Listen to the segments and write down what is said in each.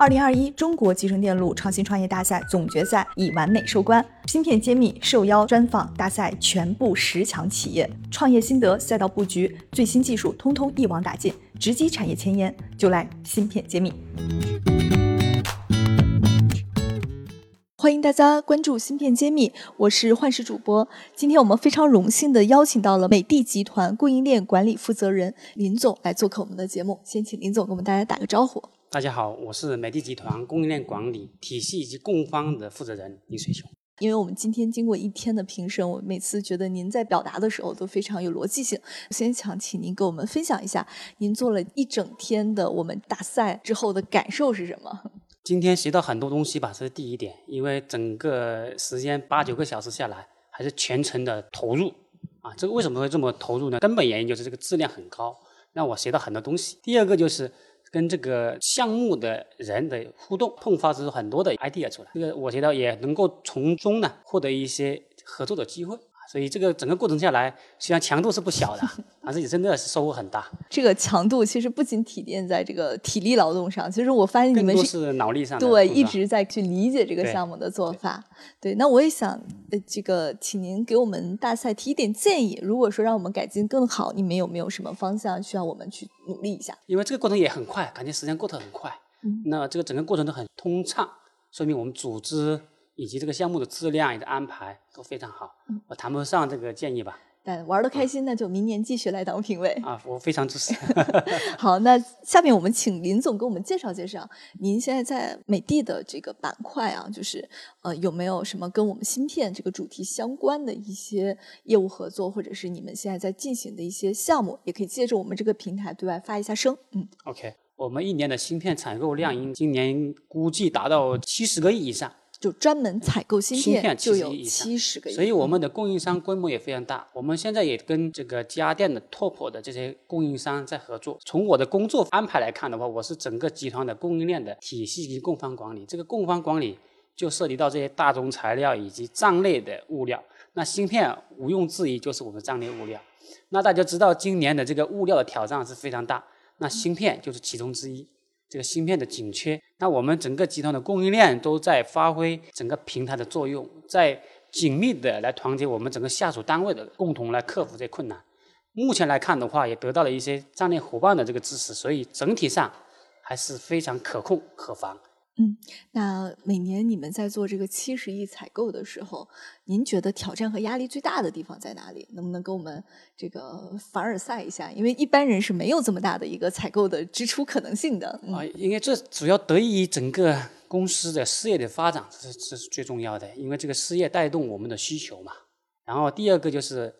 二零二一中国集成电路创新创业大赛总决赛已完美收官，芯片揭秘受邀专访大赛全部十强企业，创业心得、赛道布局、最新技术，通通一网打尽，直击产业前沿，就来芯片揭秘。欢迎大家关注芯片揭秘，我是幻视主播。今天我们非常荣幸的邀请到了美的集团供应链管理负责人林总来做客我们的节目，先请林总给我们大家打个招呼。大家好，我是美的集团供应链管理体系以及供方的负责人林水雄。因为我们今天经过一天的评审，我每次觉得您在表达的时候都非常有逻辑性。先想请您给我们分享一下，您做了一整天的我们大赛之后的感受是什么？今天学到很多东西吧，这是第一点。因为整个时间八九个小时下来，还是全程的投入啊。这个为什么会这么投入呢？根本原因就是这个质量很高，让我学到很多东西。第二个就是。跟这个项目的人的互动，迸发出很多的 idea 出来，这个我觉得也能够从中呢获得一些合作的机会。所以这个整个过程下来，虽然强度是不小的，但是也真的是收获很大。这个强度其实不仅体现在这个体力劳动上，其实我发现你们是脑力上对一直在去理解这个项目的做法。对，那我也想呃这个请您给我们大赛提一点建议。如果说让我们改进更好，你们有没有什么方向需要我们去努力一下？因为这个过程也很快，感觉时间过得很快。嗯，那这个整个过程都很通畅，说明我们组织。以及这个项目的质量以及安排都非常好，我谈不上这个建议吧。但玩的开心，那就明年继续来当评委啊！我非常支持。好，那下面我们请林总给我们介绍介绍，您现在在美的的这个板块啊，就是呃有没有什么跟我们芯片这个主题相关的一些业务合作，或者是你们现在在进行的一些项目，也可以借助我们这个平台对外发一下声。嗯，OK，我们一年的芯片采购量，应今年估计达到七十个亿以上。就专门采购芯片就有七十个亿，所以我们的供应商规模也非常大。我们现在也跟这个家电的 top 的这些供应商在合作。从我的工作安排来看的话，我是整个集团的供应链的体系及供方管理。这个供方管理就涉及到这些大宗材料以及账类的物料。那芯片毋庸置疑就是我们账类物料。那大家知道今年的这个物料的挑战是非常大，那芯片就是其中之一。这个芯片的紧缺，那我们整个集团的供应链都在发挥整个平台的作用，在紧密的来团结我们整个下属单位的，共同来克服这困难。目前来看的话，也得到了一些战略伙伴的这个支持，所以整体上还是非常可控可防。嗯，那每年你们在做这个七十亿采购的时候，您觉得挑战和压力最大的地方在哪里？能不能给我们这个凡尔赛一下？因为一般人是没有这么大的一个采购的支出可能性的。啊，因为这主要得益于整个公司的事业的发展，这是这是最重要的。因为这个事业带动我们的需求嘛。然后第二个就是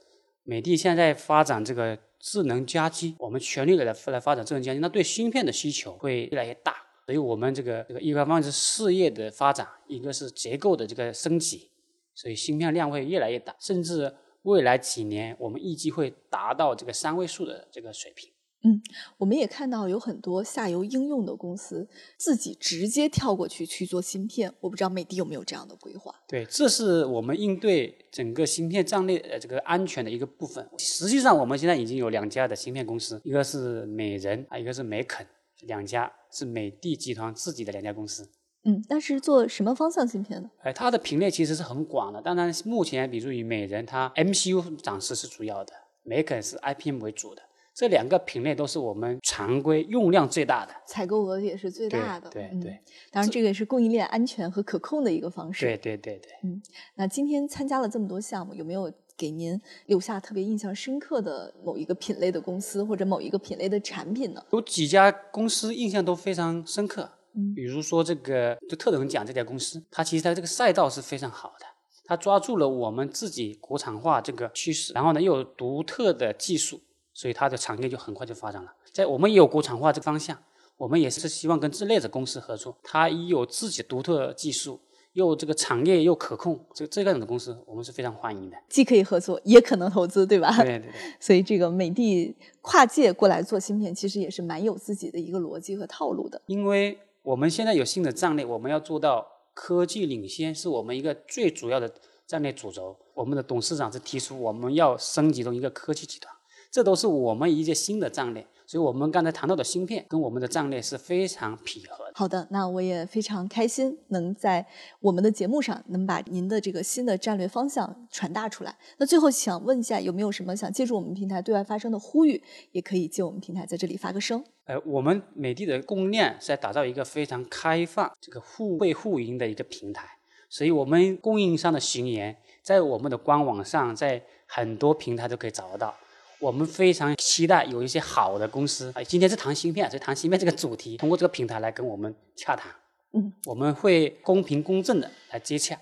美的现在发展这个智能家居，我们全力的来来发展智能家居，那对芯片的需求会越来越大。所以我们这个这个一方面是事业的发展，一个是结构的这个升级，所以芯片量会越来越大，甚至未来几年我们预计会达到这个三位数的这个水平。嗯，我们也看到有很多下游应用的公司自己直接跳过去去做芯片，我不知道美的有没有这样的规划？对，这是我们应对整个芯片战略呃这个安全的一个部分。实际上我们现在已经有两家的芯片公司，一个是美人啊，一个是美肯。两家是美的集团自己的两家公司。嗯，那是做什么方向芯片呢？哎，它的品类其实是很广的。当然，目前比如以美人，它 MCU 展示是主要的，美肯是 IPM 为主的。这两个品类都是我们常规用量最大的，采购额也是最大的。对对。当然，这个也是供应链安全和可控的一个方式。对对对对。嗯，那今天参加了这么多项目，有没有？给您留下特别印象深刻的某一个品类的公司或者某一个品类的产品呢？有几家公司印象都非常深刻，嗯，比如说这个就特等奖这家公司，它其实它这个赛道是非常好的，它抓住了我们自己国产化这个趋势，然后呢又有独特的技术，所以它的产业就很快就发展了。在我们也有国产化这个方向，我们也是希望跟这类的公司合作，它也有自己独特技术。又这个产业又可控，这这样的公司我们是非常欢迎的。既可以合作，也可能投资，对吧？对对对。所以这个美的跨界过来做芯片，其实也是蛮有自己的一个逻辑和套路的。因为我们现在有新的战略，我们要做到科技领先，是我们一个最主要的战略主轴。我们的董事长是提出我们要升级成一个科技集团，这都是我们一些新的战略。所以我们刚才谈到的芯片，跟我们的战略是非常匹合的。好的，那我也非常开心能在我们的节目上能把您的这个新的战略方向传达出来。那最后想问一下，有没有什么想借助我们平台对外发声的呼吁？也可以借我们平台在这里发个声。呃，我们美的的供应链是在打造一个非常开放、这个互惠互赢的一个平台，所以我们供应商的巡言在我们的官网上，在很多平台都可以找得到。我们非常期待有一些好的公司，啊，今天是谈芯片，所以谈芯片这个主题，通过这个平台来跟我们洽谈。嗯，我们会公平公正的来接洽。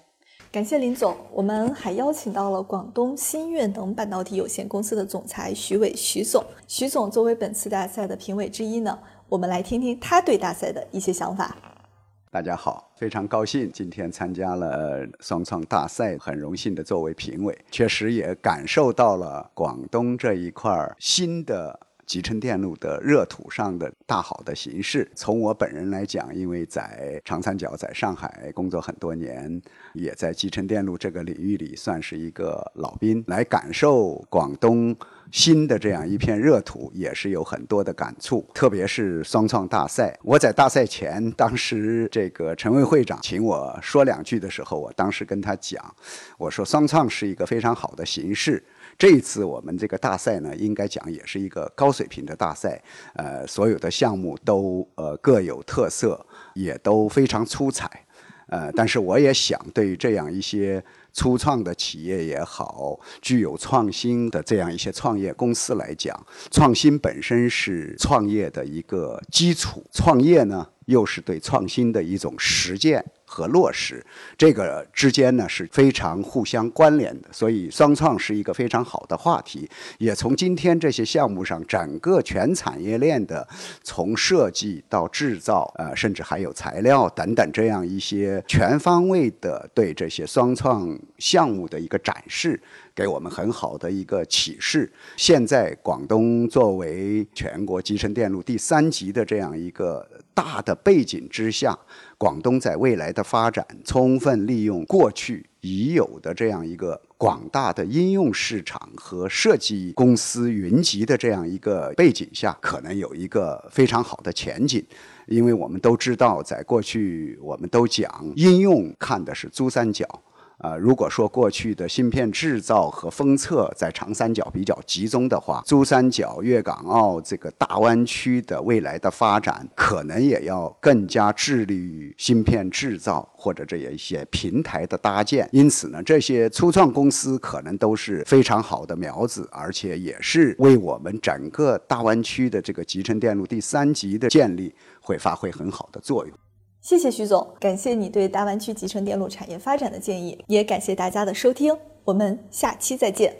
感谢林总，我们还邀请到了广东新悦能半导体有限公司的总裁徐伟徐总。徐总作为本次大赛的评委之一呢，我们来听听他对大赛的一些想法。大家好，非常高兴今天参加了双创大赛，很荣幸的作为评委，确实也感受到了广东这一块新的集成电路的热土上的大好的形势。从我本人来讲，因为在长三角、在上海工作很多年，也在集成电路这个领域里算是一个老兵，来感受广东。新的这样一片热土也是有很多的感触，特别是双创大赛。我在大赛前，当时这个陈卫会长请我说两句的时候，我当时跟他讲，我说双创是一个非常好的形式。这一次我们这个大赛呢，应该讲也是一个高水平的大赛，呃，所有的项目都呃各有特色，也都非常出彩，呃，但是我也想对这样一些。初创的企业也好，具有创新的这样一些创业公司来讲，创新本身是创业的一个基础，创业呢又是对创新的一种实践。和落实这个之间呢是非常互相关联的，所以双创是一个非常好的话题。也从今天这些项目上，整个全产业链的从设计到制造，呃，甚至还有材料等等这样一些全方位的对这些双创项目的一个展示，给我们很好的一个启示。现在广东作为全国集成电路第三级的这样一个大的背景之下。广东在未来的发展，充分利用过去已有的这样一个广大的应用市场和设计公司云集的这样一个背景下，可能有一个非常好的前景。因为我们都知道，在过去我们都讲应用看的是珠三角。啊，如果说过去的芯片制造和封测在长三角比较集中的话，珠三角、粤港澳这个大湾区的未来的发展，可能也要更加致力于芯片制造或者这一些平台的搭建。因此呢，这些初创公司可能都是非常好的苗子，而且也是为我们整个大湾区的这个集成电路第三级的建立会发挥很好的作用。谢谢徐总，感谢你对大湾区集成电路产业发展的建议，也感谢大家的收听，我们下期再见。